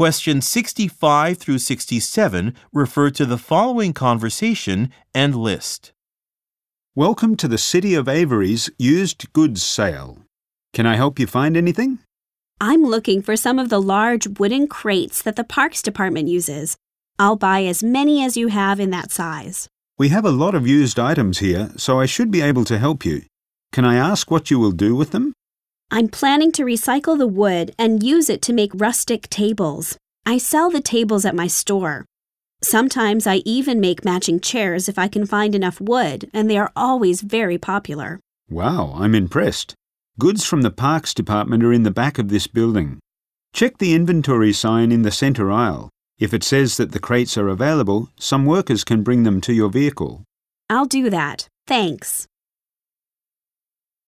Questions 65 through 67 refer to the following conversation and list. Welcome to the City of Avery's used goods sale. Can I help you find anything? I'm looking for some of the large wooden crates that the Parks Department uses. I'll buy as many as you have in that size. We have a lot of used items here, so I should be able to help you. Can I ask what you will do with them? I'm planning to recycle the wood and use it to make rustic tables. I sell the tables at my store. Sometimes I even make matching chairs if I can find enough wood, and they are always very popular. Wow, I'm impressed. Goods from the Parks Department are in the back of this building. Check the inventory sign in the centre aisle. If it says that the crates are available, some workers can bring them to your vehicle. I'll do that. Thanks.